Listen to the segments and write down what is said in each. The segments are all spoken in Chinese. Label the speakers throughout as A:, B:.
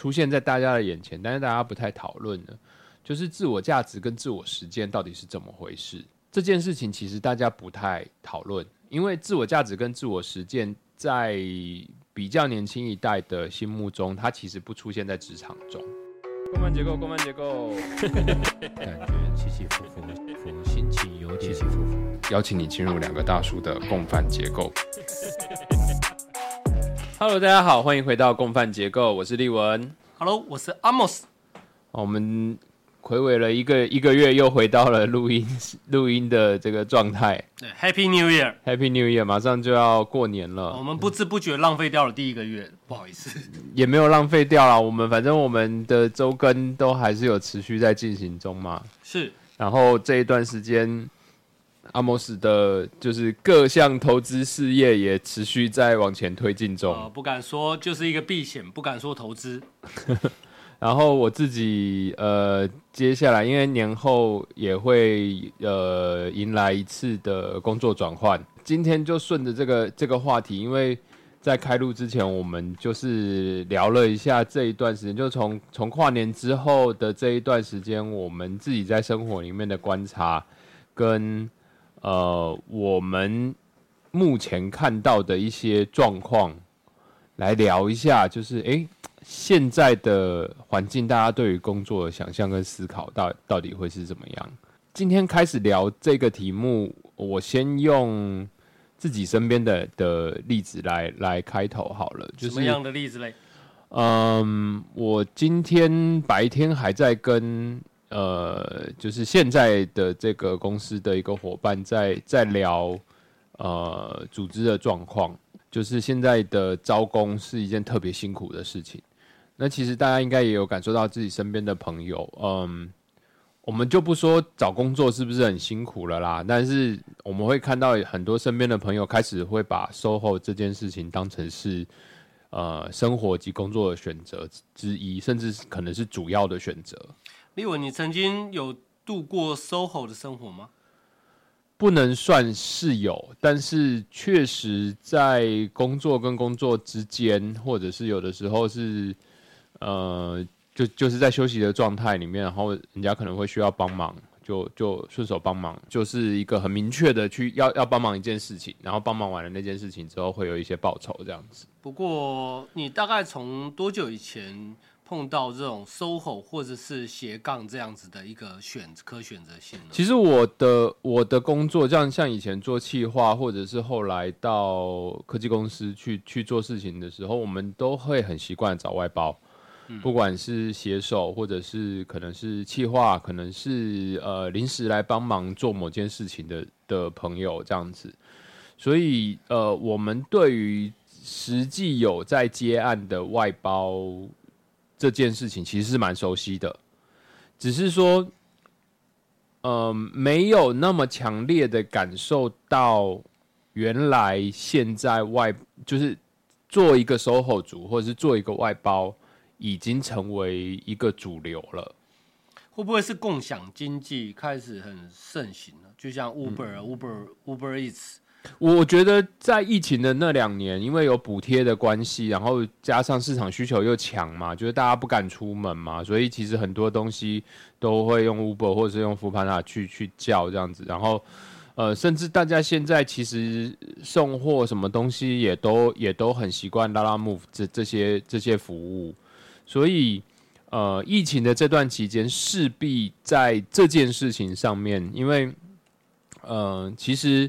A: 出现在大家的眼前，但是大家不太讨论的，就是自我价值跟自我实践到底是怎么回事。这件事情其实大家不太讨论，因为自我价值跟自我实践在比较年轻一代的心目中，它其实不出现在职场中。共犯结构，共犯结构，
B: 感觉起起伏伏，伏心情有点起起伏伏。
A: 邀请你进入两个大叔的共犯结构。Hello，大家好，欢迎回到共犯结构，我是立文。
C: Hello，我是 Amos。
A: 我们回违了一个一个月，又回到了录音录音的这个状态。
C: 对，Happy New
A: Year！Happy New Year，马上就要过年了。
C: 我们不知不觉浪费掉了第一个月，不好意思。
A: 也没有浪费掉了。我们反正我们的周更都还是有持续在进行中嘛。
C: 是，
A: 然后这一段时间，阿莫斯的就是各项投资事业也持续在往前推进中。
C: 呃，不敢说就是一个避险，不敢说投资。
A: 然后我自己呃，接下来因为年后也会呃迎来一次的工作转换，今天就顺着这个这个话题，因为在开录之前，我们就是聊了一下这一段时间，就从从跨年之后的这一段时间，我们自己在生活里面的观察，跟呃我们目前看到的一些状况，来聊一下，就是诶。现在的环境，大家对于工作的想象跟思考到到底会是怎么样？今天开始聊这个题目，我先用自己身边的的例子来来开头好了。就是
C: 什么样的例子嘞？
A: 嗯，我今天白天还在跟呃，就是现在的这个公司的一个伙伴在在聊呃组织的状况，就是现在的招工是一件特别辛苦的事情。那其实大家应该也有感受到自己身边的朋友，嗯，我们就不说找工作是不是很辛苦了啦，但是我们会看到很多身边的朋友开始会把 SOHO 这件事情当成是呃生活及工作的选择之一，甚至可能是主要的选择。
C: 立文，你曾经有度过 SOHO 的生活吗？
A: 不能算是有，但是确实在工作跟工作之间，或者是有的时候是。呃，就就是在休息的状态里面，然后人家可能会需要帮忙，就就顺手帮忙，就是一个很明确的去要要帮忙一件事情，然后帮忙完了那件事情之后会有一些报酬这样子。
C: 不过你大概从多久以前碰到这种 SOHO 或者是斜杠这样子的一个选可选择性呢？
A: 其实我的我的工作，像像以前做企划，或者是后来到科技公司去去做事情的时候，我们都会很习惯找外包。不管是写手，或者是可能是企划，可能是呃临时来帮忙做某件事情的的朋友这样子，所以呃，我们对于实际有在接案的外包这件事情，其实是蛮熟悉的，只是说，呃，没有那么强烈的感受到原来现在外就是做一个 SOHO 族，或者是做一个外包。已经成为一个主流了，
C: 会不会是共享经济开始很盛行了？就像 Uber、
A: 嗯、
C: Uber、Uber Eats。
A: 我觉得在疫情的那两年，因为有补贴的关系，然后加上市场需求又强嘛，就是大家不敢出门嘛，所以其实很多东西都会用 Uber 或者是用 Fiona 去去叫这样子，然后呃，甚至大家现在其实送货什么东西也都也都很习惯拉拉 Move 这这些这些服务。所以，呃，疫情的这段期间，势必在这件事情上面，因为，呃，其实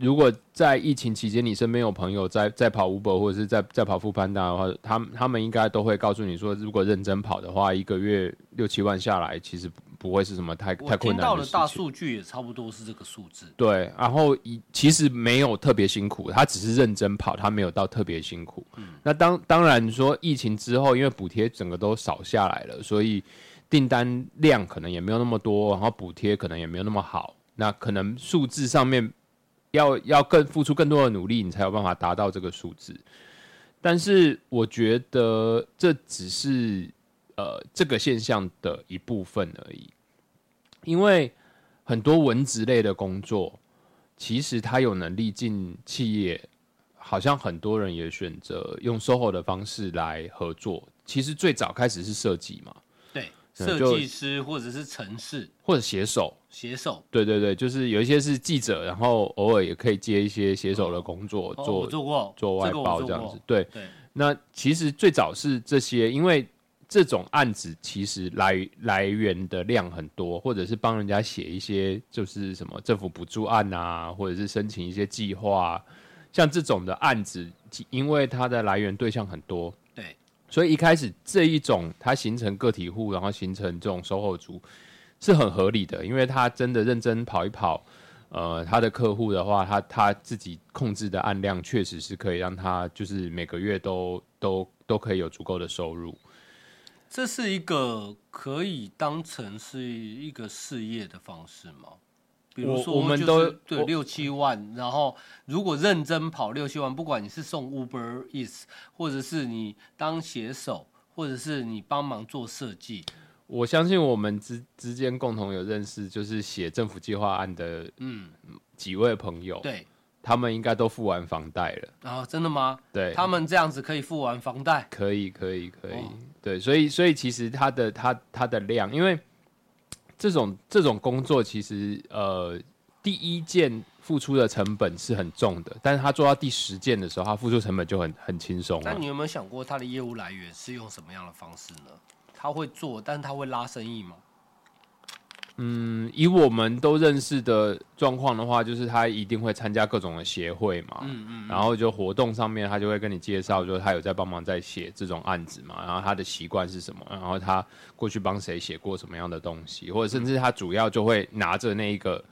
A: 如果在疫情期间，你身边有朋友在在跑 Uber 或者是在在跑富潘达的话，他们他们应该都会告诉你说，如果认真跑的话，一个月六七万下来，其实不会是什么太太困难
C: 的事情。大数据也差不多是这个数字。
A: 对，然后一其实没有特别辛苦，他只是认真跑，他没有到特别辛苦。嗯、那当当然说疫情之后，因为补贴整个都少下来了，所以订单量可能也没有那么多，然后补贴可能也没有那么好，那可能数字上面要要更付出更多的努力，你才有办法达到这个数字。但是我觉得这只是。呃，这个现象的一部分而已，因为很多文职类的工作，其实他有能力进企业，好像很多人也选择用 SOHO 的方式来合作，其实最早开始是设计嘛，
C: 设计师或者是城市
A: 或者写手，
C: 写手，
A: 对对对，就是有一些是记者，然后偶尔也可以接一些写手的工作，
C: 哦
A: 做
C: 我做过
A: 做外包这样子。对，
C: 对，
A: 那其实最早是这些，因为这种案子其实来来源的量很多，或者是帮人家写一些就是什么政府补助案啊，或者是申请一些计划啊，像这种的案子，因为它的来源对象很多，
C: 对，
A: 所以一开始这一种它形成个体户，然后形成这种售后族是很合理的，因为他真的认真跑一跑。呃，他的客户的话，他他自己控制的案量确实是可以让他就是每个月都都都可以有足够的收入。
C: 这是一个可以当成是一个事业的方式吗？比如
A: 我
C: 说，
A: 我们
C: 就是
A: 都我
C: 对六七万，然后如果认真跑六七万，不管你是送 Uber Eats，或者是你当写手，或者是你帮忙做设计，
A: 我相信我们之之间共同有认识，就是写政府计划案的
C: 嗯，
A: 几位朋友，
C: 对。
A: 他们应该都付完房贷了。
C: 然后真的吗？
A: 对，
C: 他们这样子可以付完房贷？
A: 可以，可以，可以。
C: 哦
A: 对，所以，所以其实它的它它的量，因为这种这种工作，其实呃，第一件付出的成本是很重的，但是他做到第十件的时候，他付出成本就很很轻松
C: 那你。有没有想过他的业务来源是用什么样的方式呢？他会做，但是他会拉生意吗？
A: 嗯，以我们都认识的状况的话，就是他一定会参加各种的协会嘛，
C: 嗯嗯，
A: 然后就活动上面，他就会跟你介绍，就是他有在帮忙在写这种案子嘛，然后他的习惯是什么，然后他过去帮谁写过什么样的东西，或者甚至他主要就会拿着那一个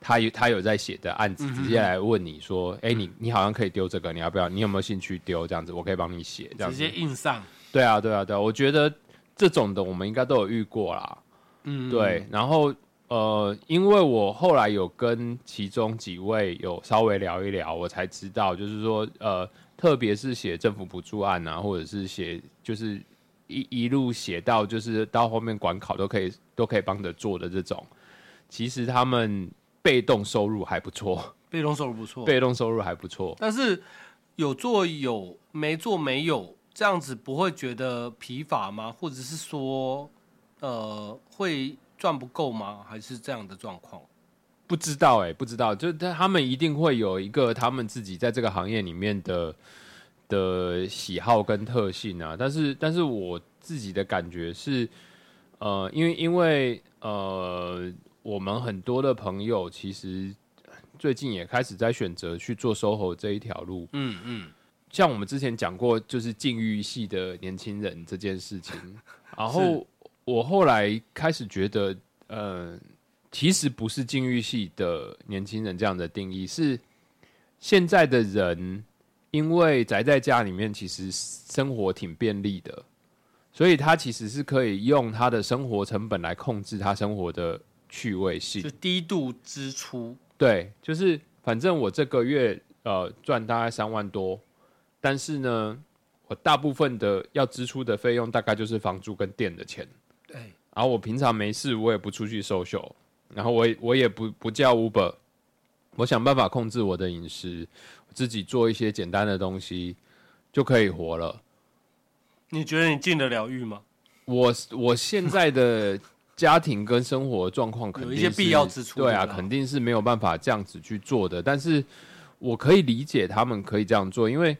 A: 他有他有在写的案子，直接来问你说，哎、你你好像可以丢这个，你要不要？你有没有兴趣丢？这样子，我可以帮你写，这样子
C: 直接。印上。
A: 对啊，对啊，对啊，我觉得这种的我们应该都有遇过啦。
C: 嗯，
A: 对，然后呃，因为我后来有跟其中几位有稍微聊一聊，我才知道，就是说呃，特别是写政府补助案啊，或者是写就是一一路写到就是到后面管考都可以都可以帮着做的这种，其实他们被动收入还不错，
C: 被动收入不错，
A: 被动收入还不错。
C: 但是有做有，没做没有，这样子不会觉得疲乏吗？或者是说，呃，会赚不够吗？还是这样的状况？
A: 不知道哎、不知道，就他他们一定会有一个他们自己在这个行业里面的的喜好跟特性啊。但是，但是我自己的感觉是，呃，因为因为呃，我们很多的朋友其实最近也开始在选择去做 SOHO 这一条路。
C: 嗯嗯，
A: 像我们之前讲过，就是禁欲系的年轻人这件事情，然后我后来开始觉得，呃，其实不是禁欲系的年轻人这样的定义，是现在的人因为宅在家里面，其实生活挺便利的，所以他其实是可以用他的生活成本来控制他生活的趣味性
C: 就。低度支出，
A: 对，就是反正我这个月呃赚大概三万多，但是呢，我大部分的要支出的费用大概就是房租跟电的钱。
C: 对，
A: 然后我平常没事，我也不出去 social，然后我也我也不不叫 Uber，我想办法控制我的饮食，自己做一些简单的东西就可以活了。
C: 你觉得你进得了狱吗？
A: 我我现在的家庭跟生活状况肯定是
C: 有一些必要之处
A: 对啊，肯定是没有办法这样子去做的。但是我可以理解他们可以这样做，因为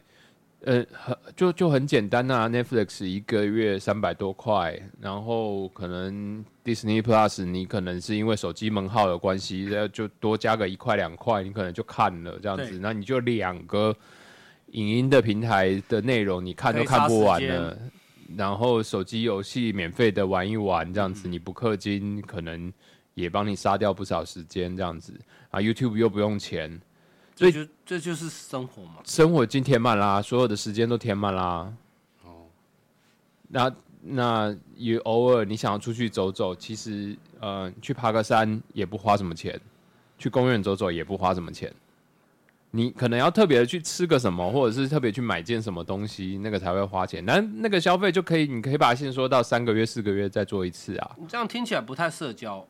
A: 呃，很就就很简单啊，Netflix 一个月三百多块，然后可能 Disney Plus 你可能是因为手机门号的关系，然后就多加个一块两块，你可能就看了这样子，那你就两个影音的平台的内容你看都看不完了。然后手机游戏免费的玩一玩，这样
C: 嗯
A: 子你不氪金，可能也帮你杀掉不少时间，这样子啊。YouTube 又不用钱，所以
C: 就这就是生活嘛。
A: 生活已经填满啦，所有的时间都填满啦。
C: 哦，
A: 那那也偶尔你想要出去走走，其实呃去爬个山也不花什么钱，去公园走走也不花什么钱。你可能要特别的去吃个什么，或者是特别去买件什么东西，那个才会花钱。但那个消费就可以，你可以把它限缩到三个月、四个月再做一次啊，
C: 你这样听起来不太社交。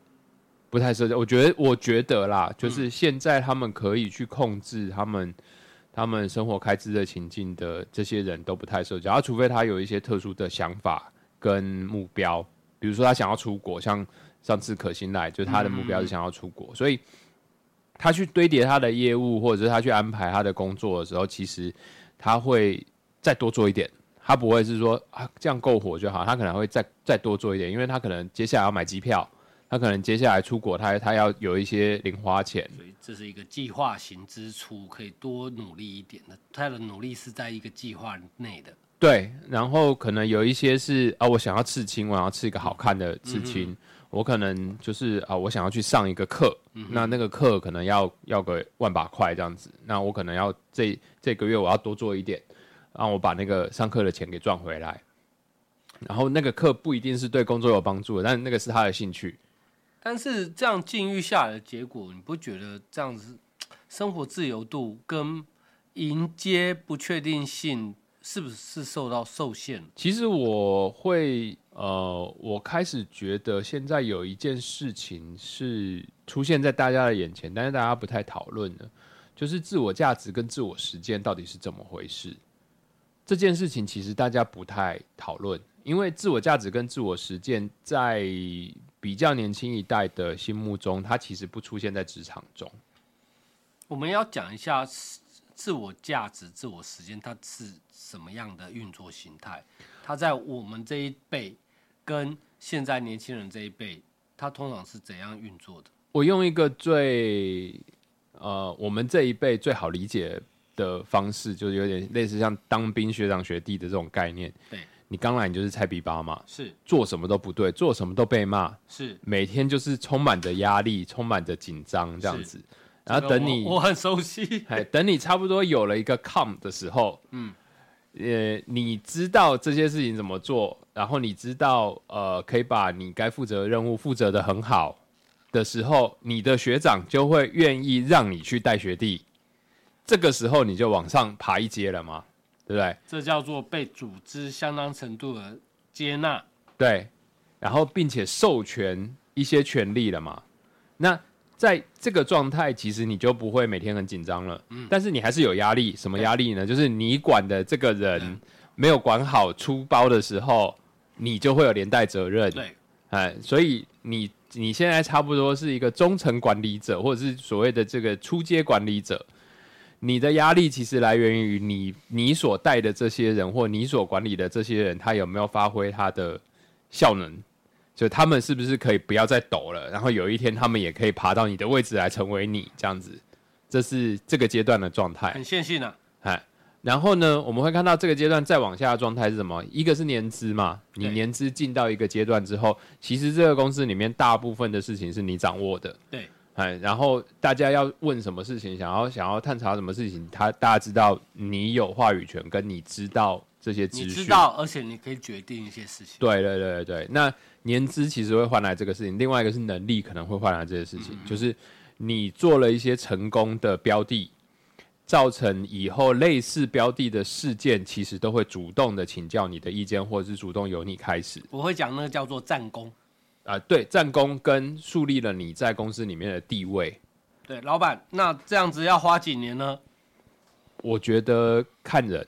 A: 不太社交。我觉得，我觉得啦，就是现在他们可以去控制他们他们生活开支的情境的这些人都不太社交，啊，除非他有一些特殊的想法跟目标，比如说他想要出国，像上次可心来，就是他的目标是想要出国，所以他去堆叠他的业务，或者是他去安排他的工作的时候，其实他会再多做一点，他不会是说啊这样够火就好，他可能会再再多做一点，因为他可能接下来要买机票，他可能接下来出国，他他要有一些零花钱，
C: 所以这是一个计划型支出，可以多努力一点的。他的努力是在一个计划内的。
A: 对，然后可能有一些是啊，我想要刺青，我想要刺一个好看的刺青，我可能就是啊，我想要去上一个课，那那个课可能要要个万把块这样子，那我可能要这这个月我要多做一点，让我把那个上课的钱给赚回来。然后那个课不一定是对工作有帮助的，但那个是他的兴趣。
C: 但是这样境遇下来的结果，你不觉得这样子 生活自由度跟迎接不确定性是不是受到受限？
A: 其实我会呃，我开始觉得现在有一件事情是出现在大家的眼前，但是大家不太讨论的，就是自我价值跟自我实践到底是怎么回事。这件事情其实大家不太讨论，因为自我价值跟自我实践在比较年轻一代的心目中，它其实不出现在职场中。
C: 我们要讲一下自我价值、自我实践，它是什么样的运作形态？它在我们这一辈跟现在年轻人这一辈，它通常是怎样运作的？
A: 我用一个最呃，我们这一辈最好理解的方式，就是有点类似像当兵学长学弟的这种概念。
C: 对
A: 你刚来，你就是菜逼巴嘛，
C: 是
A: 做什么都不对，做什么都被骂，
C: 是，
A: 每天就是充满着压力，充满着紧张这样子。然后等你
C: 我，我很熟悉。
A: 哎，等你差不多有了一个 com 的时候，嗯，呃，你知道这些事情怎么做，然后你知道呃，可以把你该负责的任务负责的很好的时候，你的学长就会愿意让你去带学弟，这个时候你就往上爬一阶了嘛，对不对？
C: 这叫做被组织相当程度的接纳。
A: 对，然后并且授权一些权利了嘛。那在这个状态，其实你就不会每天很紧张了。嗯，但是你还是有压力。什么压力呢？就是你管的这个人没有管好出包的时候，你就会有连带责任。
C: 对，
A: 哎，所以你你现在差不多是一个中层管理者，或者是所谓的这个初阶管理者。你的压力其实来源于你你所带的这些人，或你所管理的这些人，他有没有发挥他的效能？就他们是不是可以不要再抖了？然后有一天他们也可以爬到你的位置来成为你这样子，这是这个阶段的状态。
C: 很线性啊。
A: 哎，然后呢，我们会看到这个阶段再往下的状态是什么？一个是年资嘛，你年资进到一个阶段之后，其实这个公司里面大部分的事情是你掌握的。
C: 对，
A: 哎，然后大家要问什么事情，想要想要探查什么事情，他大家知道你有话语权，跟你知道这些资
C: 你。知道，而且你可以决定一些事情。
A: 对对对对对，那年资其实会换来这个事情，另外一个是能力可能会换来这些事情，就是你做了一些成功的标的，造成以后类似标的的事件，其实都会主动的请教你的意见，或者是主动由你开始
C: 我会讲那个叫做战功。
A: 啊、对，战功跟树立了你在公司里面的地位，
C: 对，老板，那这样子要花几年呢？
A: 我觉得看人。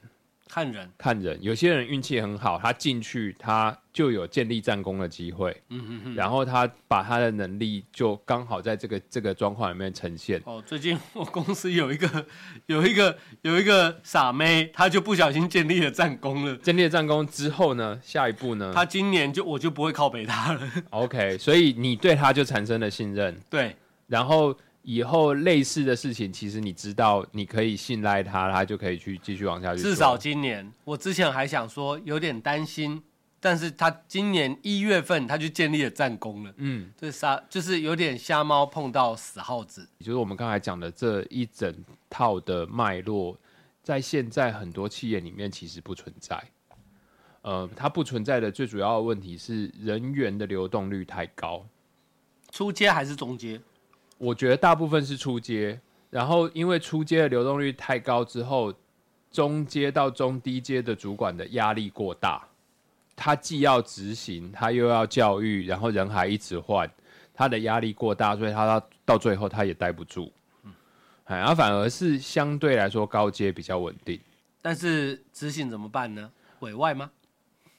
C: 看人，
A: 看人，有些人运气很好，他进去他就有建立战功的机会，
C: 嗯嗯嗯。
A: 然后他把他的能力就刚好在这个这个状况里面呈现。
C: 哦，最近我公司有一个 有一个有一个傻妹，她就不小心建立了战功了。
A: 建立了战功之后呢，下一步呢？
C: 她今年就我就不会靠北她了。
A: OK，所以你对他就产生了信任，
C: 对，
A: 然后以后类似的事情，其实你知道你可以信赖他，他就可以去继续往下去。
C: 至少今年，我之前还想说有点担心，但是他今年一月份他就建立了战功了。
A: 嗯，
C: 这杀就是有点瞎猫碰到死耗子。
A: 就是我们刚才讲的这一整套的脉络，在现在很多企业里面其实不存在。呃，它不存在的最主要的问题是人员的流动率太高。
C: 初阶还是中阶？
A: 我觉得大部分是初阶，然后因为初阶的流动率太高之后，中阶到中低阶的主管的压力过大，他既要执行，他又要教育，然后人还一直换，他的压力过大，所以他到到最后他也待不住。哎，然后反而是相对来说高阶比较稳定，
C: 但是执行怎么办呢？委外吗？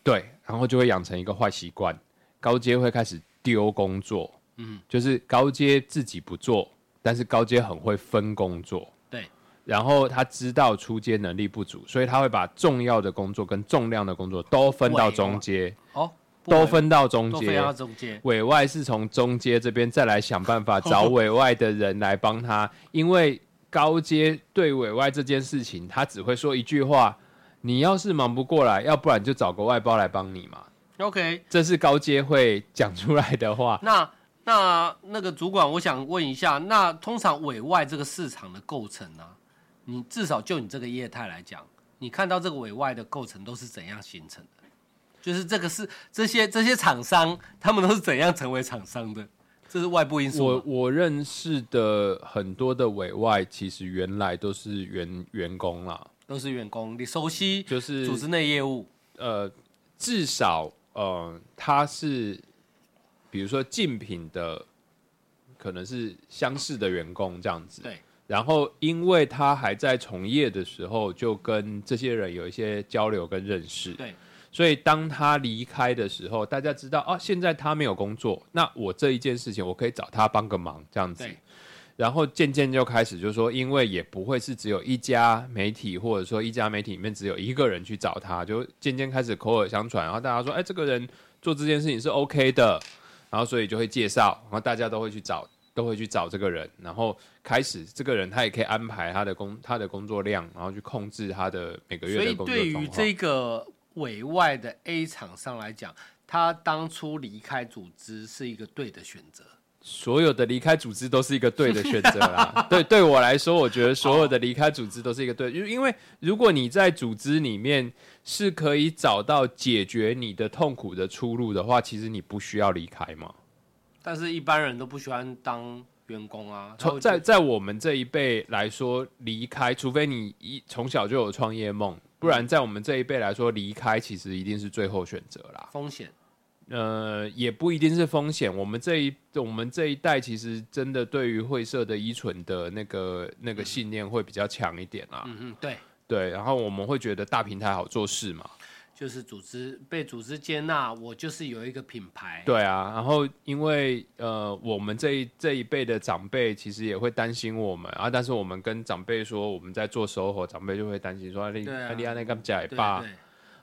A: 对，然后就会养成一个坏习惯，高阶会开始丢工作，嗯，就是高阶自己不做，但是高阶很会分工作，
C: 对，
A: 然后他知道出阶能力不足，所以他会把重要的工作跟重量的工作都分到中阶，
C: 哦，
A: 都分到中阶
C: 都分到。中间。
A: 委外是从中阶这边再来想办法找 委外的人来帮他，因为高阶对委外这件事情，他只会说一句话：你要是忙不过来，要不然就找个外包来帮你嘛。
C: OK，
A: 这是高阶会讲出来的话。
C: 那那那个主管，我想问一下，那通常委外这个市场的构成呢、你至少就你这个业态来讲，你看到这个委外的构成都是怎样形成的？就是这个是这些这些厂商，他们都是怎样成为厂商的？这是外部因素
A: 我。我认识的很多的委外，其实原来都是员员工啦，
C: 都是员工，你熟悉
A: 就是
C: 组织内业务，
A: 呃，至少呃，他是比如说竞品的，可能是相似的员工这样子。
C: 对。
A: 然后，因为他还在从业的时候，就跟这些人有一些交流跟认识。
C: 对。
A: 所以，当他离开的时候，大家知道哦，现在他没有工作，那我这一件事情，我可以找他帮个忙，这样子
C: 对。
A: 然后渐渐就开始，就是说，因为也不会是只有一家媒体，或者说一家媒体里面只有一个人去找他，就渐渐开始口耳相传，然后大家说，哎，这个人做这件事情是 OK 的，然后所以就会介绍，然后大家都会去找，都会去找这个人，然后开始这个人他也可以安排他的工他的工作量，然后去控制他的每个
C: 所以
A: 月的工作
C: 对于。这个委外的 A 厂商来讲，他当初离开组织是一个对的选择。
A: 所有的离开组织都是一个对的选择啦。对，对我来说，我觉得所有的离开组织都是一个对，因因为如果你在组织里面是可以找到解决你的痛苦的出路的话，其实你不需要离开嘛。
C: 但是一般人都不喜欢当员工啊，
A: 从在在我们这一辈来说，离开，除非你一从小就有创业梦，不然在我们这一辈来说，离开其实一定是最后选择啦。
C: 风险
A: 呃，也不一定是风险。我们这一我们这一代其实真的对于会社的依存的那个那个信念会比较强一点啦。
C: 嗯嗯，对，
A: 对，然后我们会觉得大平台好做事嘛。
C: 就是组织被组织接纳，我就是有一个品牌，
A: 对啊，然后因为呃，我们这一这一辈的长辈其实也会担心我们啊，但是我们跟长辈说我们在做收获，长辈就会担心说啊你
C: 对啊
A: 啊你安那干假
C: 对
A: 爸
C: 对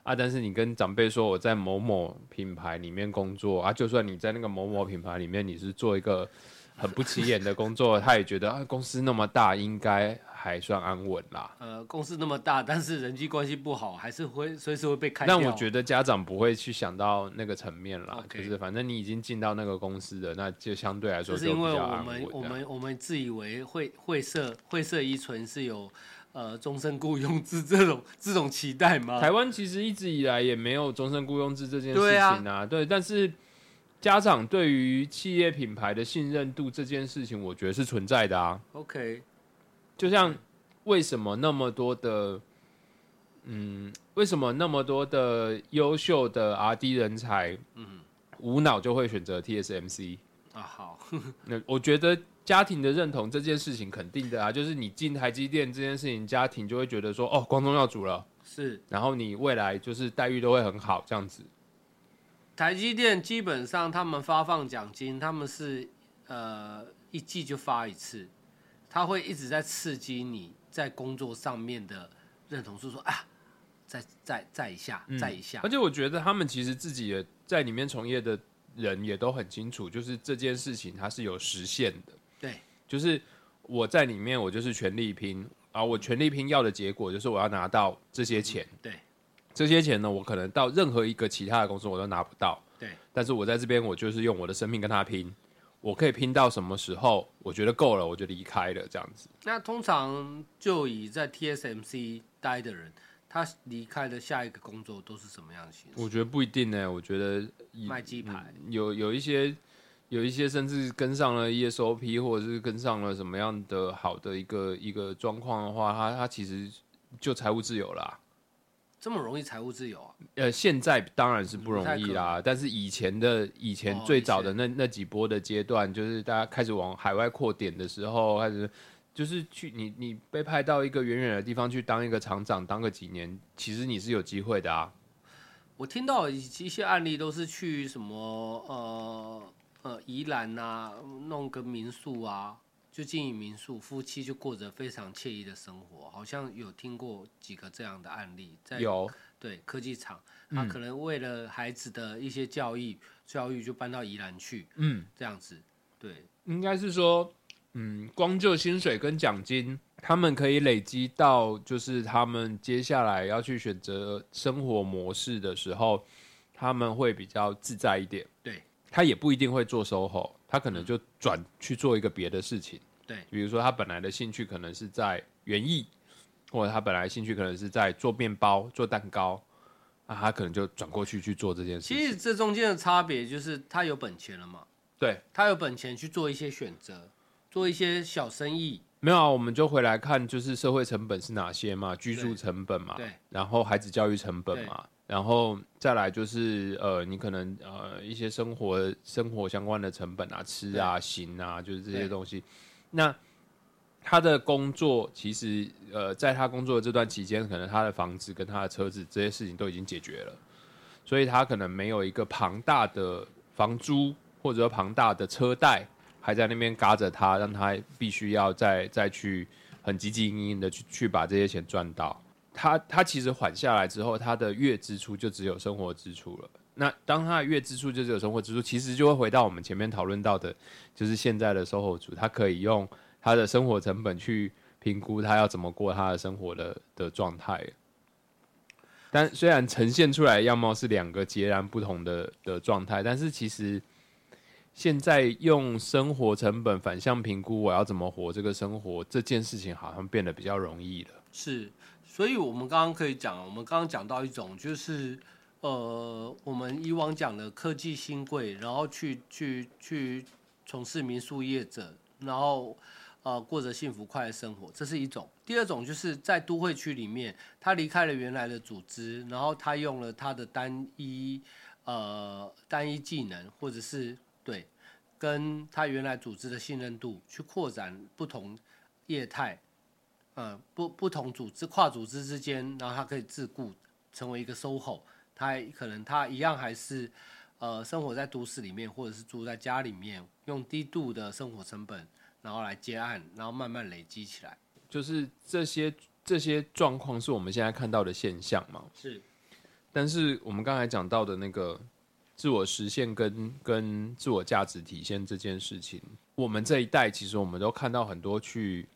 A: 啊，但是你跟长辈说我在某某品牌里面工作啊，就算你在那个某某品牌里面你是做一个很不起眼的工作，他也觉得啊公司那么大，应该还算安稳啦。
C: 呃，公司那么大，但是人际关系不好，还是会随时会被开掉。
A: 但我觉得家长不会去想到那个层面啦就是反正你已经进到那个公司了，那就相对来说是
C: 因为我们我们我们自以为会会社会社依存是有呃终身雇佣制这种这种期待吗？
A: 台湾其实一直以来也没有终身雇佣制这件事情啊，对，但是家长对于企业品牌的信任度这件事情，我觉得是存在的啊。
C: OK，
A: 就像为什么那么多的，嗯，为什么那么多的优秀的 R D 人才，嗯，无脑就会选择 TSMC？
C: 啊好，
A: 那我觉得家庭的认同这件事情肯定的啊，就是你进台积电这件事情，家庭就会觉得说，哦，光宗耀祖了，
C: 是。
A: 然后你未来就是待遇都会很好，这样子。
C: 台积电基本上他们发放奖金，他们是呃一季就发一次，他会一直在刺激你在工作上面的认同，是说啊，再再再一下，再一下。
A: 而，且我觉得他们其实自己也在里面从业的人也都很清楚，就是这件事情它是有实现的。
C: 对，
A: 就是我在里面，我就是全力拼啊，我全力拼要的结果就是我要拿到这些钱。
C: 对，
A: 这些钱呢，我可能到任何一个其他的公司我都拿不到。
C: 对，
A: 但是我在这边，我就是用我的生命跟他拼，我可以拼到什么时候？我觉得够了，我就离开了，这样子。
C: 那通常就以在 TSMC 待的人，他离开的下一个工作都是什么样的形式？
A: 我觉得不一定呢，我觉得以
C: 卖鸡排，
A: 有有一些有一些甚至跟上了 ESOP，或者是跟上了什么样的好的一个一个状况的话，他他其实就财务自由啦。
C: 这么容易财务自由啊？
A: 呃，现在当然是不容易啦，但是以前的以前
C: 哦
A: 最早的那那几波的阶段，就是大家开始往海外扩点的时候，开始就是去你你被派到一个远远的地方去当一个厂长，当个几年，其实你是有机会的啊。
C: 我听到一一些案例都是去什么呃呃宜兰啊，弄个民宿啊，就经营民宿，夫妻就过着非常惬意的生活，好像有听过几个这样的案例，在
A: 有，
C: 对科技厂，他可能为了孩子的一些教育，教育就搬到宜兰去，
A: 嗯，
C: 这样子，对，
A: 应该是说，嗯，光就薪水跟奖金，他们可以累积到，就是他们接下来要去选择生活模式的时候，他们会比较自在一点。
C: 对，
A: 他也不一定会做 SOHO，他可能就转去做一个别的事情。
C: 对，
A: 比如说他本来的兴趣可能是在园艺，或者他本来兴趣可能是在做面包、做蛋糕，啊，他可能就转过去去做这件事情。
C: 其实这中间的差别就是他有本钱了嘛，
A: 对，
C: 他有本钱去做一些选择，做一些小生意，
A: 没有啊，我们就回来看，就是社会成本是哪些嘛，居住成本嘛，
C: 对，
A: 然后孩子教育成本嘛，然后再来就是呃，你可能呃一些生活生活相关的成本啊，吃啊、行啊，就是这些东西。那他的工作其实呃，在他工作的这段期间，可能他的房子跟他的车子这些事情都已经解决了，所以他可能没有一个庞大的房租或者庞大的车贷还在那边嘎着他，让他必须要再再去很积极营营的去去把这些钱赚到。他他其实缓下来之后，他的月支出就只有生活支出了。那当他的月支出就只有生活支出，其实就会回到我们前面讨论到的，就是现在的售后主，他可以用他的生活成本去评估他要怎么过他的生活的的状态。但虽然呈现出来的样貌是两个截然不同的的状态，但是其实现在用生活成本反向评估我要怎么活这个生活这件事情，好像变得比较容易了。
C: 是，所以我们刚刚可以讲，我们刚刚讲到一种就是，呃，我们以往讲的科技新贵，然后去去去从事民宿业者，然后呃过着幸福快乐生活，这是一种。第二种就是在都会区里面，他离开了原来的组织，然后他用了他的单一呃单一技能，或者是对跟他原来组织的信任度去扩展不同业态。呃，不不同组织跨组织之间，然后他可以自雇成为一个 SOHO，他可能他一样还是呃生活在都市里面，或者是住在家里面，用低度的生活成本，然后来接案，然后慢慢累积起来。
A: 就是这些这些状况是我们现在看到的现象嘛？
C: 是
A: 但是我们刚才讲到的那个自我实现跟跟自我价值体现这件事情，我们这一代其实我们都看到很多去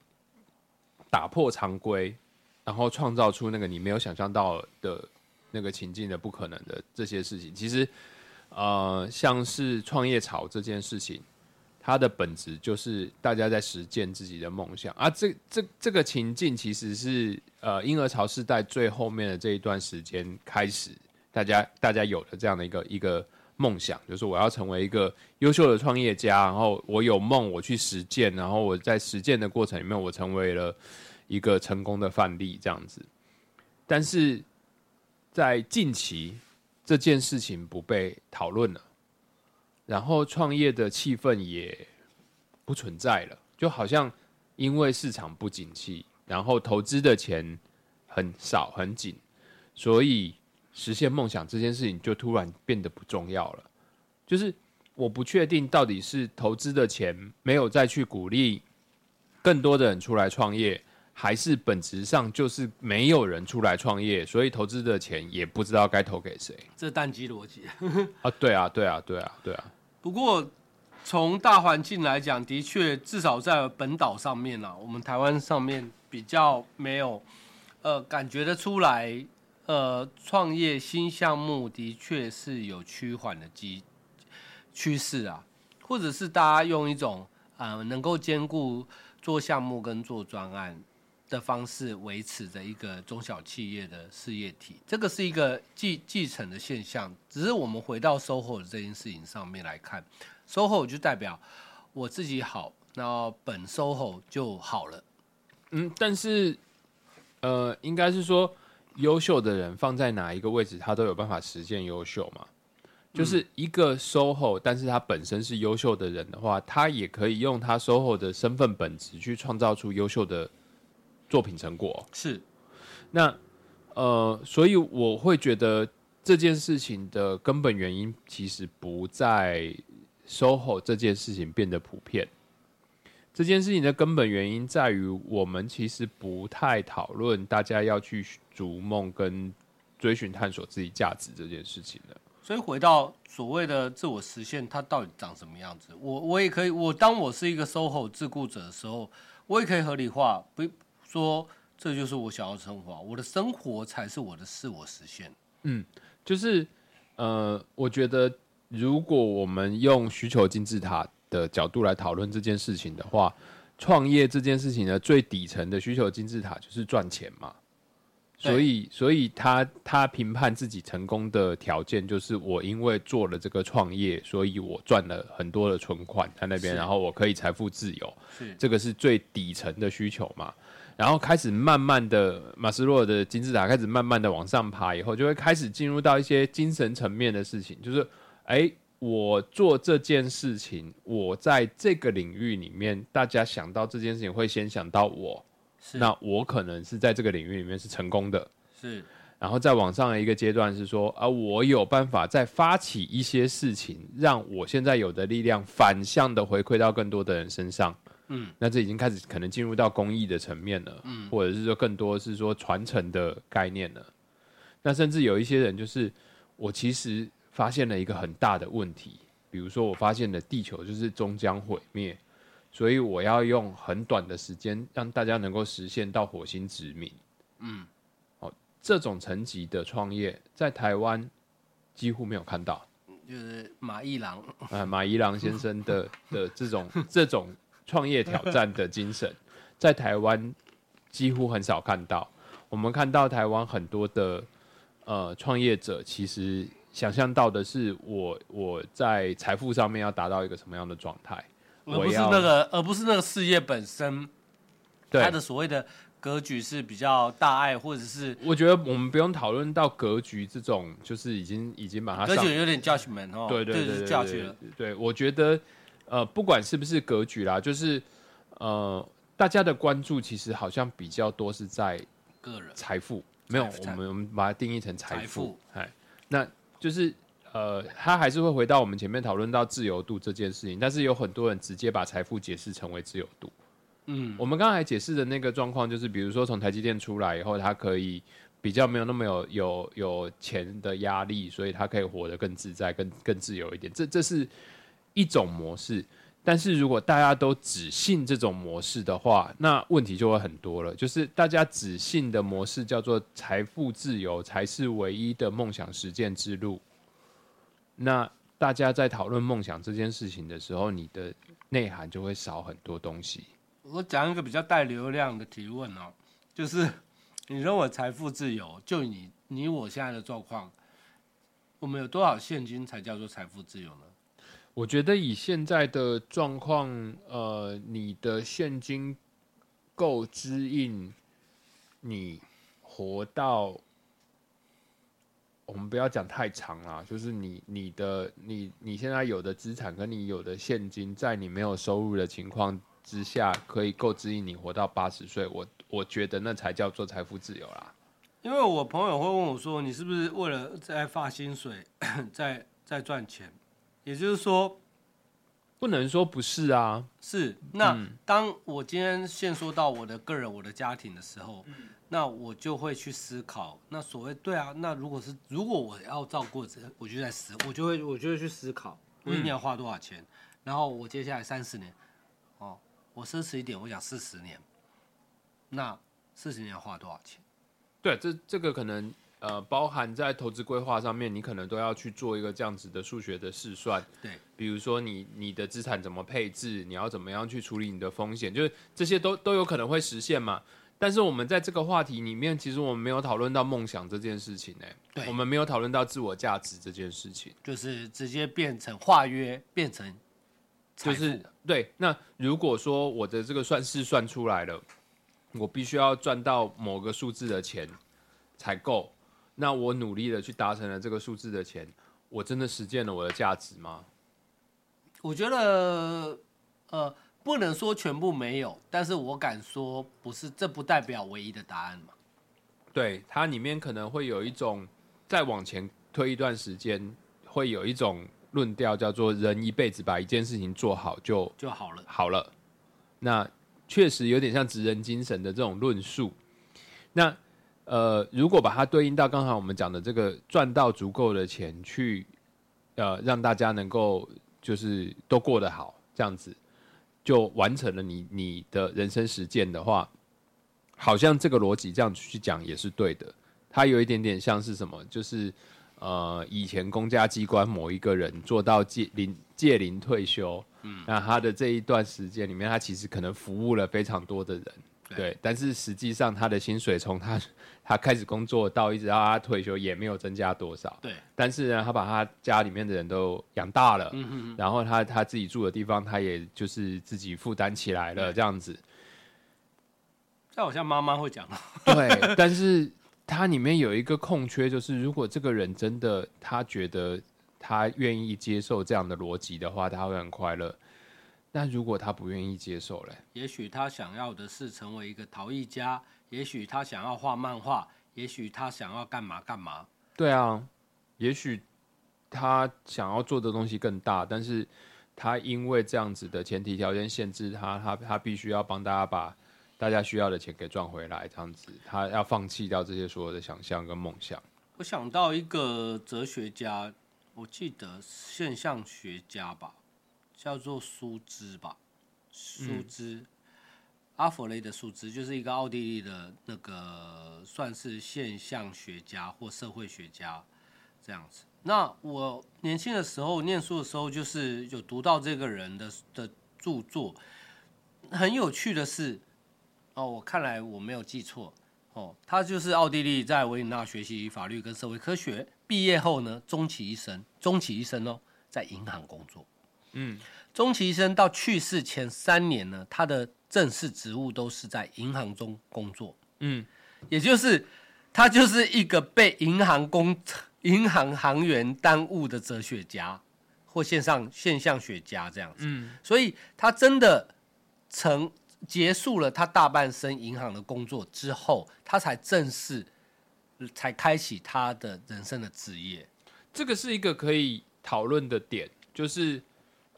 A: 打破常规，然后创造出那个你没有想象到的那个情境的不可能的这些事情。其实，呃，像是创业潮这件事情，它的本质就是大家在实践自己的梦想啊。这这这个情境其实是呃婴儿潮世代最后面的这一段时间开始，大家大家有了这样的一个一个梦想，就是我要成为一个优秀的创业家，然后我有梦，我去实践，然后我在实践的过程里面，我成为了一个成功的范例，这样子。但是在近期这件事情不被讨论了，然后创业的气氛也不存在了，就好像因为市场不景气，然后投资的钱很少很紧，所以实现梦想这件事情就突然变得不重要了。就是我不确定到底是投资的钱没有再去鼓励更多的人出来创业，还是本质上就是没有人出来创业，所以投资的钱也不知道该投给谁
C: 这淡基逻辑。
A: 啊？对啊，对啊，对啊，对啊，
C: 不过从大环境来讲，的确至少在本岛上面啊，我们台湾上面比较没有，呃，感觉得出来，呃，创业新项目的确是有趋缓的机趋势啊，或者是大家用一种呃能够兼顾做项目跟做专案的方式维持着一个中小企业的事业体，这个是一个继继承的现象。只是我们回到 SOHO 的这件事情上面来看，SOHO 就代表我自己好，那本 SOHO 就好了。
A: 嗯，但是呃，应该是说优秀的人放在哪一个位置，他都有办法实现优秀嘛。就是一个 SOHO，但是他本身是优秀的人的话，他也可以用他 SOHO 的身份本质去创造出优秀的作品成果。
C: 是
A: 那呃，所以我会觉得这件事情的根本原因其实不在 SOHO 这件事情变得普遍。这件事情的根本原因在于，我们其实不太讨论大家要去逐梦跟追寻探索自己价值这件事情的。
C: 所以回到所谓的自我实现，它到底长什么样子？我我也可以，我当我是一个 SOHO 自雇者的时候，我也可以合理化，不说这就是我想要的生活，我的生活才是我的自我实现。
A: 嗯就是呃，我觉得如果我们用需求金字塔的角度来讨论这件事情的话，创业这件事情的最底层的需求金字塔就是赚钱嘛。所以，所以他他评判自己成功的条件就是我因为做了这个创业，所以我赚了很多的存款在那边，然后我可以财富自由。
C: 是
A: 这个是最底层的需求嘛。然后开始慢慢的，马斯洛的金字塔开始慢慢的往上爬，以后就会开始进入到一些精神层面的事情，就是，哎，我做这件事情，我在这个领域里面，大家想到这件事情会先想到我，
C: 是
A: 那我可能是在这个领域里面是成功的。
C: 是
A: 然后再往上的一个阶段是说，啊，我有办法再发起一些事情，让我现在有的力量反向的回馈到更多的人身上。
C: 嗯，
A: 那这已经开始可能进入到公益的层面了，嗯，或者是说更多是说传承的概念了。那甚至有一些人就是，我其实发现了一个很大的问题，比如说我发现了地球就是终将毁灭，所以我要用很短的时间让大家能够实现到火星殖民。
C: 嗯，
A: 哦，这种层级的创业在台湾几乎没有看到。
C: 就是马一郎，
A: 啊，马一郎先生的 的这种这种创业挑战的精神，在台湾几乎很少看到。我们看到台湾很多的呃创业者，其实想象到的是我我在财富上面要达到一个什么样的状态，
C: 而不是那个，而不是那个事业本身，
A: 对。
C: 它的所谓的格局是比较大爱，或者是
A: 我觉得我们不用讨论到格局这种，就是已经已经把它
C: 格局有点 judgment 哦，
A: 对对对
C: 就是
A: 对对对
C: 教训了，
A: 对，我觉得呃，不管是不是格局啦，就是呃，大家的关注其实好像比较多是在
C: 个人。
A: 财富，没有我们我们把它定义成财富，哎，那就是呃，他还是会回到我们前面讨论到自由度这件事情，但是有很多人直接把财富解释成为自由度。
C: 嗯，
A: 我们刚才解释的那个状况，就是比如说从台积电出来以后，他可以比较没有那么有有有钱的压力，所以他可以活得更自在、更更自由一点。这这是一种模式。但是如果大家都只信这种模式的话，那问题就会很多了。就是大家只信的模式叫做财富自由才是唯一的梦想实践之路。那大家在讨论梦想这件事情的时候，你的内涵就会少很多东西。
C: 我讲一个比较带流量的提问哦，就是你认为财富自由，就你你我现在的状况，我们有多少现金才叫做财富自由呢？
A: 我觉得以现在的状况，呃，你的现金够支应你活到，我们不要讲太长啦，就是你你的你你现在有的资产跟你有的现金，在你没有收入的情况之下，可以够支应你活到八十岁。我我觉得那才叫做财富自由啦。
C: 因为我朋友会问我说，你是不是为了在发薪水，在在赚钱？也就是说，
A: 不能说不是啊，
C: 是那、
A: 嗯。
C: 当我今天限缩到我的个人、我的家庭的时候，那我就会去思考，那所谓对啊，那如果是如果我要照顾这，我就在思，我就会我就会去思考，我一年要花多少钱，然后我接下来三十年，哦，我奢侈一点，我想四十年，那四十年要花多少钱？
A: 对，这这个可能呃包含在投资规划上面，你可能都要去做一个这样子的数学的试算。
C: 对，
A: 比如说你你的资产怎么配置，你要怎么样去处理你的风险，就是这些都都有可能会实现嘛。但是我们在这个话题里面，其实我们没有讨论到梦想这件事情呢、
C: 对
A: 我们没有讨论到自我价值这件事情。
C: 就是直接变成化约，变成
A: 就是对。那如果说我的这个算式算出来了，我必须要赚到某个数字的钱才够，那我努力的去达成了这个数字的钱，我真的实践了我的价值吗？
C: 我觉得，呃，不能说全部没有，但是我敢说，不是，这不代表唯一的答案嘛。
A: 对，它里面可能会有一种再往前推一段时间，会有一种论调叫做“人一辈子把一件事情做好就
C: 就好了。
A: 好了”。那确实有点像职人精神的这种论述。那呃，如果把它对应到刚才我们讲的这个赚到足够的钱去，呃，让大家能够就是都过得好，这样子就完成了你你的人生实践的话，好像这个逻辑这样去讲也是对的。它有一点点像是什么，就是呃，以前公家机关某一个人做到届临届龄退休，嗯，那他的这一段时间里面，他其实可能服务了非常多的人。对，但是实际上他的薪水从他他开始工作到一直到他退休也没有增加多少。
C: 对，
A: 但是呢，他把他家里面的人都养大了，嗯嗯然后他他自己住的地方，他也就是自己负担起来了，这样子。
C: 这好像妈妈会讲。
A: 对，但是它里面有一个空缺，就是如果这个人真的他觉得他愿意接受这样的逻辑的话，他会很快乐。但如果他不愿意接受嘞，
C: 也许他想要的是成为一个陶艺家，也许他想要画漫画，也许他想要干嘛干嘛。
A: 对啊，也许他想要做的东西更大，但是他因为这样子的前提条件限制他，他他必须要帮大家把大家需要的钱给赚回来，这样子他要放弃掉这些所有的想象跟梦想。
C: 我想到一个哲学家，我记得现象学家吧。叫做苏兹吧，苏兹，阿佛雷的苏兹就是一个奥地利的那个算是现象学家或社会学家这样子。那我年轻的时候念书的时候，就是有读到这个人的的著作。很有趣的是，哦，我看来我没有记错哦，他就是奥地利在维也纳学习法律跟社会科学，毕业后呢，终其一生，终其一生哦，在银行工作。嗯，终其一生到去世前三年呢，他的正式职务都是在银行中工作。嗯，也就是他就是一个被银行工 银行行员耽误的哲学家或线上现象学家这样子。嗯，所以他真的成结束了他大半生银行的工作之后，他才正式才开启他的人生的职业。
A: 这个是一个可以讨论的点，就是。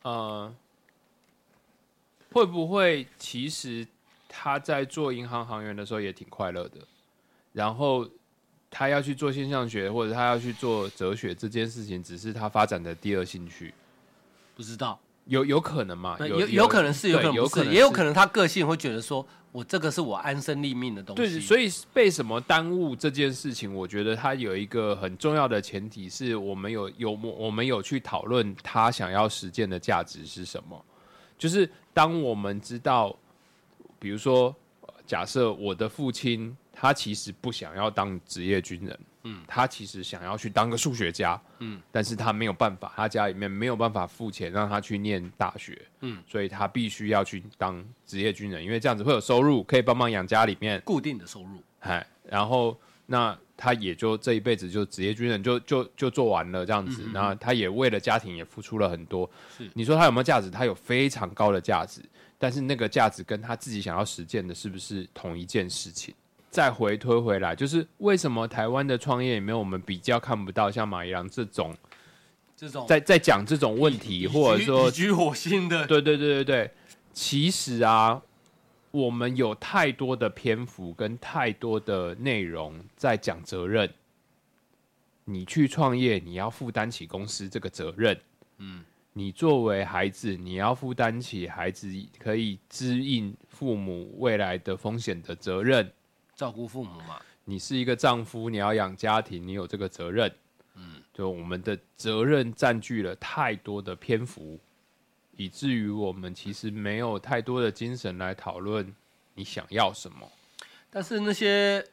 A: 呃，会不会其实他在做银行行员的时候也挺快乐的？然后他要去做现象学，或者他要去做哲学这件事情，只是他发展的第二兴趣？
C: 不知道，
A: 有有可能嘛？
C: 有有可能是，有可能不是，也有可能他个性会觉得说。我这个是我安身立命的东西。
A: 对，所以被什么耽误这件事情，我觉得它有一个很重要的前提，是我们有有我们有去讨论他想要实践的价值是什么。就是当我们知道，比如说，假设我的父亲他其实不想要当职业军人。嗯，他其实想要去当个数学家，嗯，但是他没有办法，他家里面没有办法付钱让他去念大学，嗯，所以他必须要去当职业军人，因为这样子会有收入，可以帮忙养家里面。
C: 固定的收入，
A: 哎，然后那他也就这一辈子就职业军人就就就做完了这样子，那他也为了家庭也付出了很多，是。你说他有没有价值？他有非常高的价值，但是那个价值跟他自己想要实践的是不是同一件事情？再回推回来，就是为什么台湾的创业里面，我们比较看不到像马一郎这种，
C: 这种
A: 在在讲这种问题，或者说
C: 举火星的，
A: 对对对对对。其实啊，我们有太多的篇幅跟太多的内容在讲责任。你去创业，你要负担起公司这个责任。嗯，你作为孩子，你要负担起孩子可以支应父母未来的风险的责任。
C: 照顾父母嘛，
A: 你是一个丈夫，你要养家庭，你有这个责任。嗯，就我们的责任占据了太多的篇幅，以至于我们其实没有太多的精神来讨论你想要什么。
C: 但是那些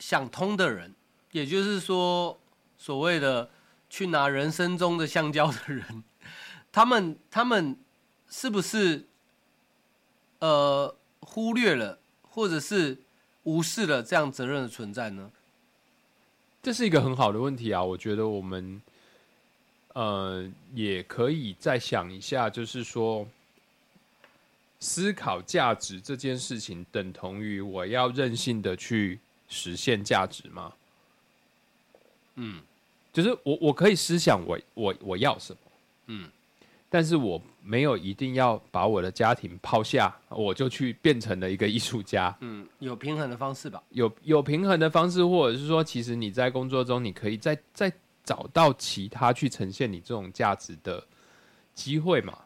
C: 想通的人，也就是说，所谓的去拿人生中的橡胶的人，他们他们是不是呃忽略了？或者是无视了这样责任的存在呢？
A: 这是一个很好的问题啊！我觉得我们呃，也可以再想一下，就是说，思考价值这件事情等同于我要任性的去实现价值吗？
C: 嗯
A: 就是我我可以思想我我我要什么，
C: 嗯，
A: 但是我没有一定要把我的家庭抛下，我就去变成了一个艺术家。
C: 嗯，有平衡的方式吧。
A: 有有平衡的方式，或者是说，其实你在工作中，你可以再再找到其他去呈现你这种价值的机会嘛？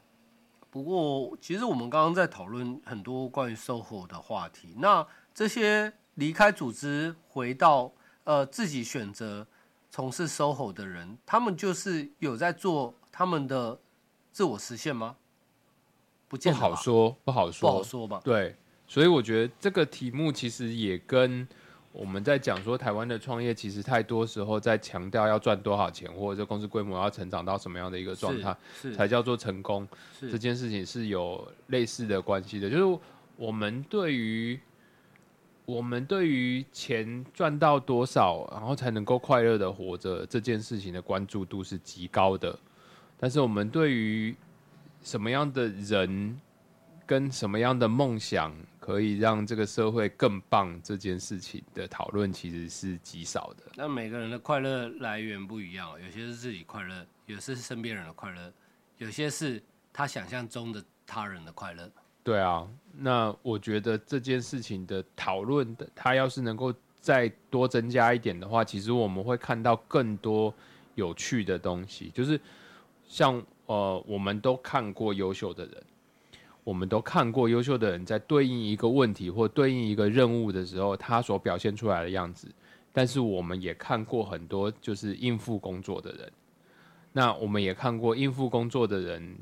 C: 不过，其实我们刚刚在讨论很多关于售后的话题。那这些离开组织回到呃自己选择从事 SOHO 的人，他们就是有在做他们的自我实现吗？不
A: 好，说，不好说
C: 不
A: 说，
C: 好说吧。
A: 对，所以我觉得这个题目其实也跟我们在讲说台湾的创业，其实太多时候在强调要赚多少钱，或者这公司规模要成长到什么样的一个状态，才叫做成功。这件事情是有类似的关系的，就是我们对于我们对于钱赚到多少，然后才能够快乐的活着这件事情的关注度是极高的，但是我们对于什么样的人跟什么样的梦想可以让这个社会更棒这件事情的讨论其实是极少的。
C: 那每个人的快乐来源不一样，有些是自己快乐，有些是身边人的快乐，有些是他想象中的他人的快乐。
A: 对啊，那我觉得这件事情的讨论的，他要是能够再多增加一点的话，其实我们会看到更多有趣的东西。就是像呃，我们都看过优秀的人，我们都看过优秀的人在对应一个问题或对应一个任务的时候，他所表现出来的样子。但是我们也看过很多就是应付工作的人，那我们也看过应付工作的人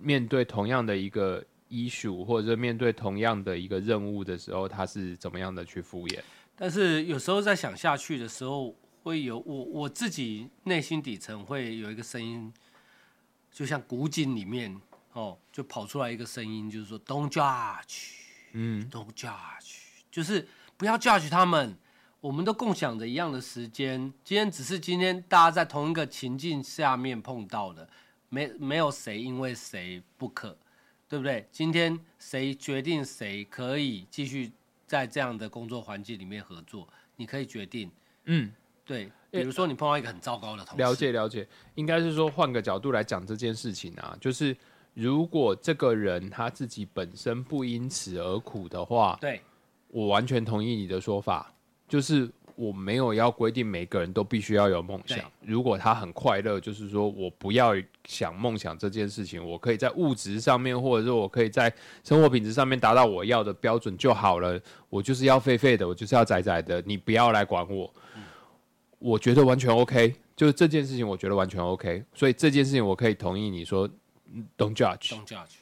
A: 面对同样的一个 issue 或者面对同样的一个任务的时候，他是怎么样的去敷衍？
C: 但是有时候在想下去的时候，会有我我自己内心底层会有一个声音，就像古井里面哦，就跑出来一个声音，就是说 “Don't judge”，
A: 嗯
C: ，don't judge，就是不要 judge 他们。我们都共享着一样的时间，今天只是今天大家在同一个情境下面碰到的，没没有谁因为谁不可，对不对？今天谁决定谁可以继续在这样的工作环境里面合作，你可以决定。
A: 嗯，
C: 对，比如说你碰到一个很糟糕的同事，
A: 了解了解，应该是说换个角度来讲这件事情啊，就是如果这个人他自己本身不因此而苦的话，
C: 对，
A: 我完全同意你的说法，就是我没有要规定每个人都必须要有梦想。如果他很快乐，就是说我不要想梦想这件事情，我可以在物质上面，或者说我可以在生活品质上面达到我要的标准就好了。我就是要废废的，我就是要窄窄的，你不要来管我。我觉得完全 OK，就是这件事情，我觉得完全 OK。所以这件事情我可以同意你说嗯，Don't judge。
C: don't judge，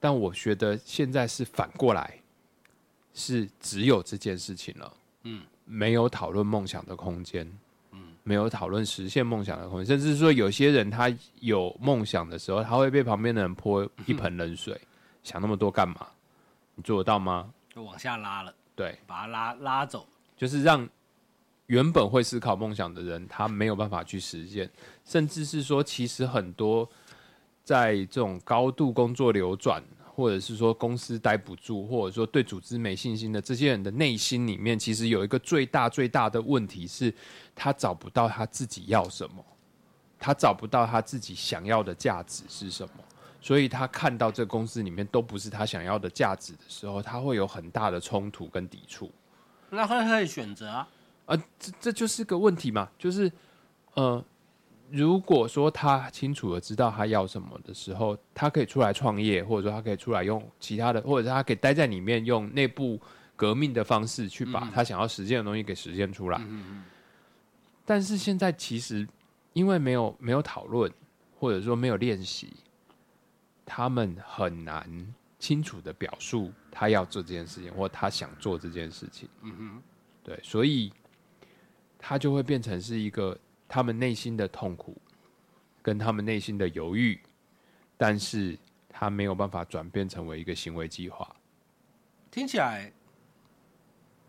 A: 但我觉得现在是反过来，是只有这件事情了，
C: 嗯，
A: 没有讨论梦想的空间，
C: 嗯，
A: 没有讨论实现梦想的空间，甚至是说有些人他有梦想的时候，他会被旁边的人泼一盆冷水，想那么多干嘛？你做得到吗？
C: 就往下拉了，
A: 对，
C: 把他拉拉走。
A: 就是让原本会思考梦想的人，他没有办法去实现，甚至是说，其实很多在这种高度工作流转，或者是说公司待不住，或者说对组织没信心的这些人的内心里面，其实有一个最大最大的问题是，他找不到他自己要什么，他找不到他自己想要的价值是什么。所以他看到这公司里面都不是他想要的价值的时候，他会有很大的冲突跟抵触。
C: 那他可以选择啊，
A: 啊，这这就是个问题嘛，就是呃，如果说他清楚的知道他要什么的时候，他可以出来创业，或者说他可以出来用其他的，或者是他可以待在里面用内部革命的方式去把他想要实现的东西给实现出来。但是现在其实因为没有没有讨论，或者说没有练习，他们很难清楚的表述他要做这件事情，或他想做这件事情。
C: 嗯哼，
A: 对，所以他就会变成是一个他们内心的痛苦，跟他们内心的犹豫，但是他没有办法转变成为一个行为计划。
C: 听起来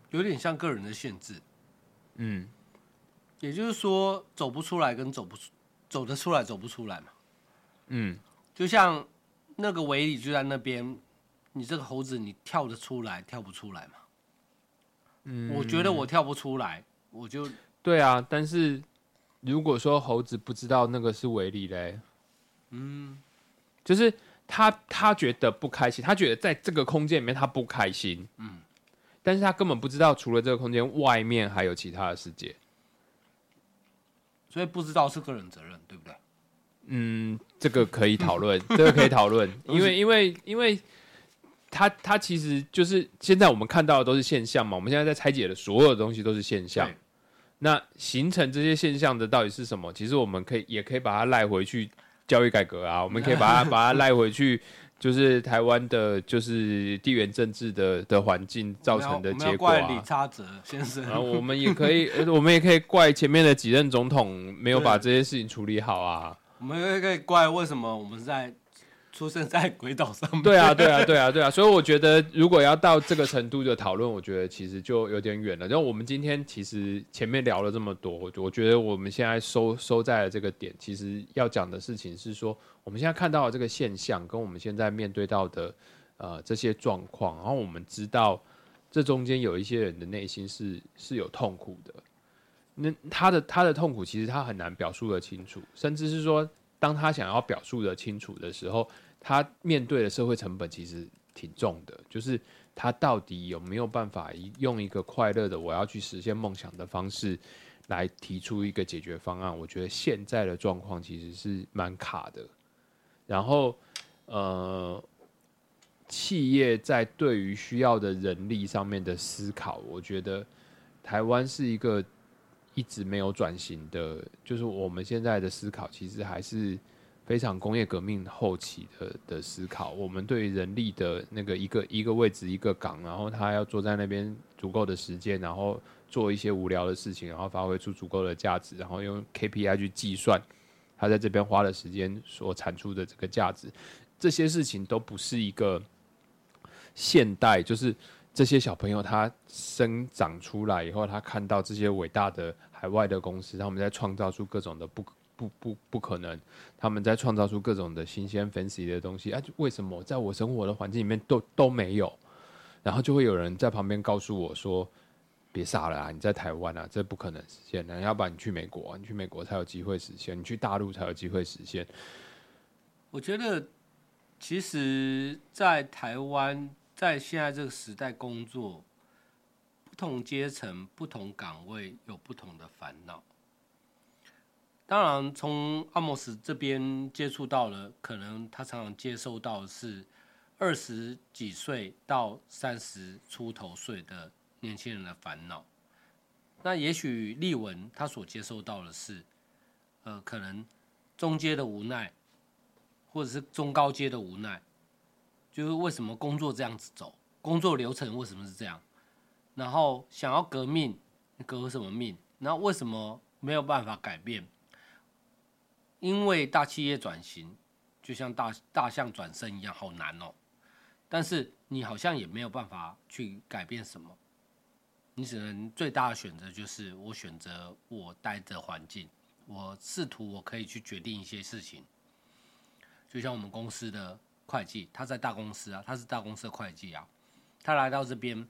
C: 有点像个人的限制，
A: 嗯，
C: 也就是说走不出来跟走不出走得出来走不出来嘛。
A: 嗯，
C: 就像那个围里就在那边，你这个猴子你跳得出来跳不出来嘛？嗯，我觉得我跳不出来，我就
A: 对啊。但是如果说猴子不知道那个是围篱嘞，嗯，就是他他觉得不开心，他觉得在这个空间里面他不开心，嗯，但是他根本不知道除了这个空间外面还有其他的世界。
C: 所以不知道是个人责任，对不对？
A: 嗯，这个可以讨论，这个可以讨论，因为因为因为他他其实就是现在我们看到的都是现象嘛，我们现在在拆解的所有的东西都是现象。那形成这些现象的到底是什么？其实我们可以也可以把它赖回去教育改革啊，我们可以把它 把它赖回去，就是台湾的，就是地缘政治的的环境造成的结果
C: 怪李
A: 啊。
C: 差泽先生。
A: 然后我们也可以，呃我们也可以怪前面的几任总统没有把这些事情处理好啊。
C: 我们也可以怪为什么我们在出生在鬼岛上面。
A: 对啊，对啊，对啊，对啊，所以我觉得，如果要到这个程度的讨论，我觉得其实就有点远了。然后我们今天其实前面聊了这么多，我觉得我们现在收收在了这个点，其实要讲的事情是说，我们现在看到的这个现象，跟我们现在面对到的呃这些状况，然后我们知道这中间有一些人的内心是是有痛苦的。那他的他的痛苦，其实他很难表述的清楚，甚至是说，当他想要表述的清楚的时候，他面对的社会成本其实挺重的，就是他到底有没有办法用一个快乐的我要去实现梦想的方式来提出一个解决方案？我觉得现在的状况其实是蛮卡的。然后，呃，企业在对于需要的人力上面的思考，我觉得台湾是一个一直没有转型的，就是我们现在的思考其实还是非常工业革命后期的的思考。我们对于人力的那个一个一个位置一个岗，然后他要坐在那边足够的时间，然后做一些无聊的事情，然后发挥出足够的价值，然后用 KPI 去计算他在这边花的时间所产出的这个价值，这些事情都不是一个现代，就是这些小朋友他生长出来以后，他看到这些伟大的海外的公司，他们在创造出各种的不不不不可能，他们在创造出各种的新鲜 fancy 的东西，啊，为什么在我生活的环境里面都都没有？然后就会有人在旁边告诉我说：“别傻了啊，你在台湾啊，这不可能实现的，要不然你去美国，你去美国才有机会实现，你去大陆才有机会实现。”
C: 我觉得，其实，在台湾，在现在这个时代工作，不同阶层、不同岗位有不同的烦恼。当然，从阿莫斯这边接触到了，可能他常常接受到的是二十几岁到三十出头岁的年轻人的烦恼。那也许立文他所接受到的是，呃，可能中阶的无奈，或者是中高阶的无奈，就是为什么工作这样子走，工作流程为什么是这样，然后想要革命，革什么命？然后为什么没有办法改变？因为大企业转型就像大大象转身一样，好难哦。但是你好像也没有办法去改变什么，你只能最大的选择就是我选择我待的环境，我试图我可以去决定一些事情。就像我们公司的会计，他在大公司啊，他是大公司的会计啊，他来到这边，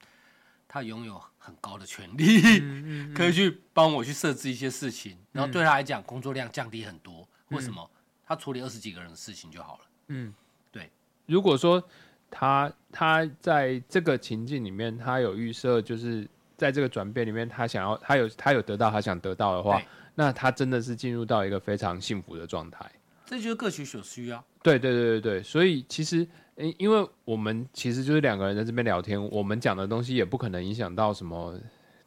C: 他拥有很高的权利，可以去帮我去设置一些事情，然后对他来讲，工作量降低很多。为什么？他处理二十几个人的事情就好了。
A: 嗯，对如果说他他在这个情境里面，他有预设，就是在这个转变里面，他想要他有他有得到他想得到的话，那他真的是进入到一个非常幸福的状态。
C: 这就是各取所需啊。
A: 对对对对对，所以其实，因因为我们其实就是两个人在这边聊天，我们讲的东西也不可能影响到什么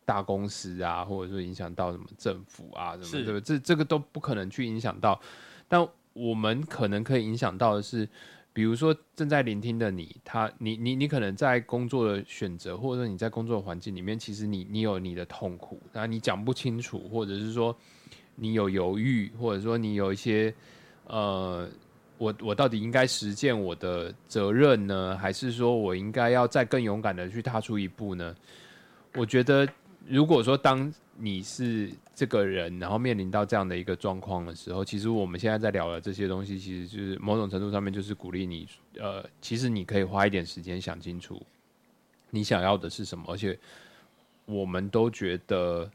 A: 大公司啊，或者说影响到什么政府啊，什么？这这个都不可能去影响到，但我们可能可以影响到的是，比如说正在聆听的你，他你你你可能在工作的选择，或者说你在工作环境里面，其实你你有你的痛苦，然后你讲不清楚，或者是说你有犹豫，或者说你有一些呃。我我到底应该实践我的责任呢，还是说我应该要再更勇敢的去踏出一步呢？我觉得，如果说当你是这个人，然后面临到这样的一个状况的时候，其实我们现在在聊的这些东西，其实就是某种程度上面就是鼓励你，呃，其实你可以花一点时间想清楚你想要的是什么，而且我们都觉得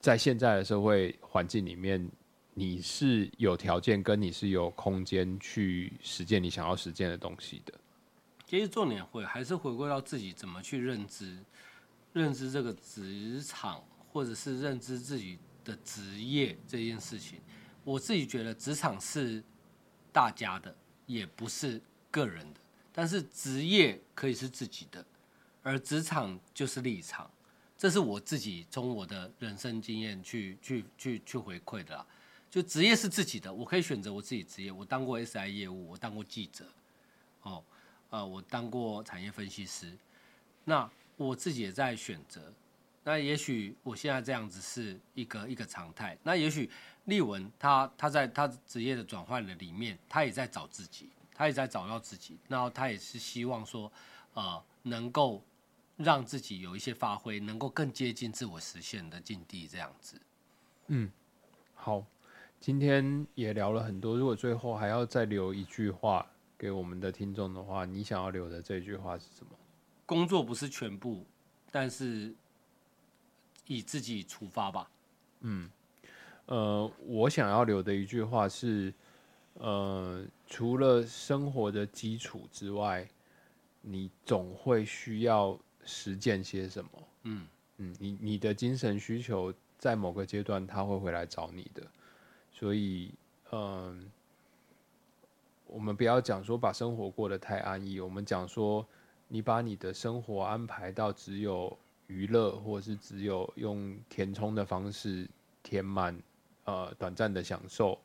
A: 在现在的社会环境里面，你是有条件跟你是有空间去实践你想要实践的东西的。
C: 其实重点会还是回归到自己怎么去认知，认知这个职场，或者是认知自己的职业这件事情。我自己觉得职场是大家的，也不是个人的，但是职业可以是自己的，而职场就是立场。这是我自己从我的人生经验去去去去回馈的啦。就职业是自己的，我可以选择我自己职业。我当过 SI 业务，我当过记者，哦。呃，我当过产业分析师，那我自己也在选择。那也许我现在这样子是一个一个常态。那也许丽文他他在他职业的转换的里面，他也在找自己，他也在找到自己。然后他也是希望说，呃，能够让自己有一些发挥，能够更接近自我实现的境地，这样子。
A: 嗯，好，今天也聊了很多。如果最后还要再留一句话。给我们的听众的话，你想要留的这句话是什么？
C: 工作不是全部，但是以自己出发吧。
A: 嗯，呃，我想要留的一句话是，呃，除了生活的基础之外，你总会需要实践些什么。嗯嗯，你你的精神需求在某个阶段他会回来找你的，所以，嗯。我们不要讲说把生活过得太安逸，我们讲说你把你的生活安排到只有娱乐，或者是只有用填充的方式填满，呃，短暂的享受。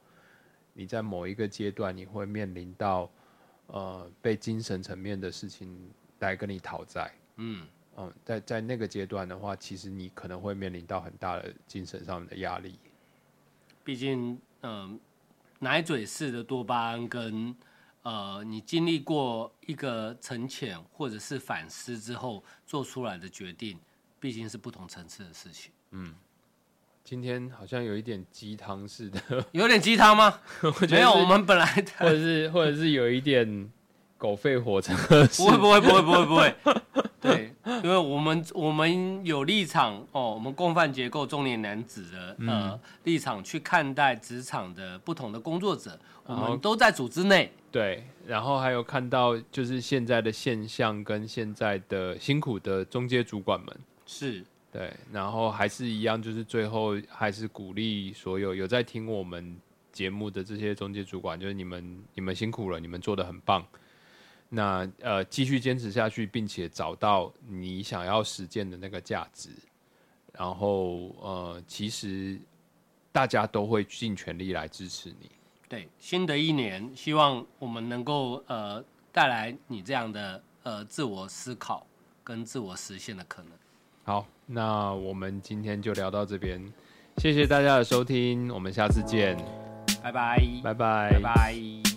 A: 你在某一个阶段，你会面临到呃被精神层面的事情来跟你讨债。嗯嗯，在在那个阶段的话，其实你可能会面临到很大的精神上面的压力。
C: 毕竟，嗯。奶嘴式的多巴胺跟呃，你经历过一个沉潜或者是反思之后做出来的决定，毕竟是不同层次的事情。嗯，
A: 今天好像有一点鸡汤似的，
C: 有点鸡汤吗？没有，我们本来
A: 或者是或者是有一点狗吠火车，
C: 不会不会不会不会不会。对，因为我们我们有立场哦，我们共犯结构中年男子的呃立场去看待职场的不同的工作者，我们都在组织内。
A: 对，然后还有看到就是现在的现象跟现在的辛苦的中介主管们
C: 是
A: 对，然后还是一样，就是最后还是鼓励所有有在听我们节目的这些中介主管，就是你们你们辛苦了，你们做的很棒。那呃，继续坚持下去，并且找到你想要实践的那个价值，然后呃，其实大家都会尽全力来支持你。
C: 对，新的一年，希望我们能够呃带来你这样的呃自我思考跟自我实现的可能。
A: 好，那我们今天就聊到这边，谢谢大家的收听，我们下次见，
C: 拜拜，
A: 拜拜，
C: 拜拜。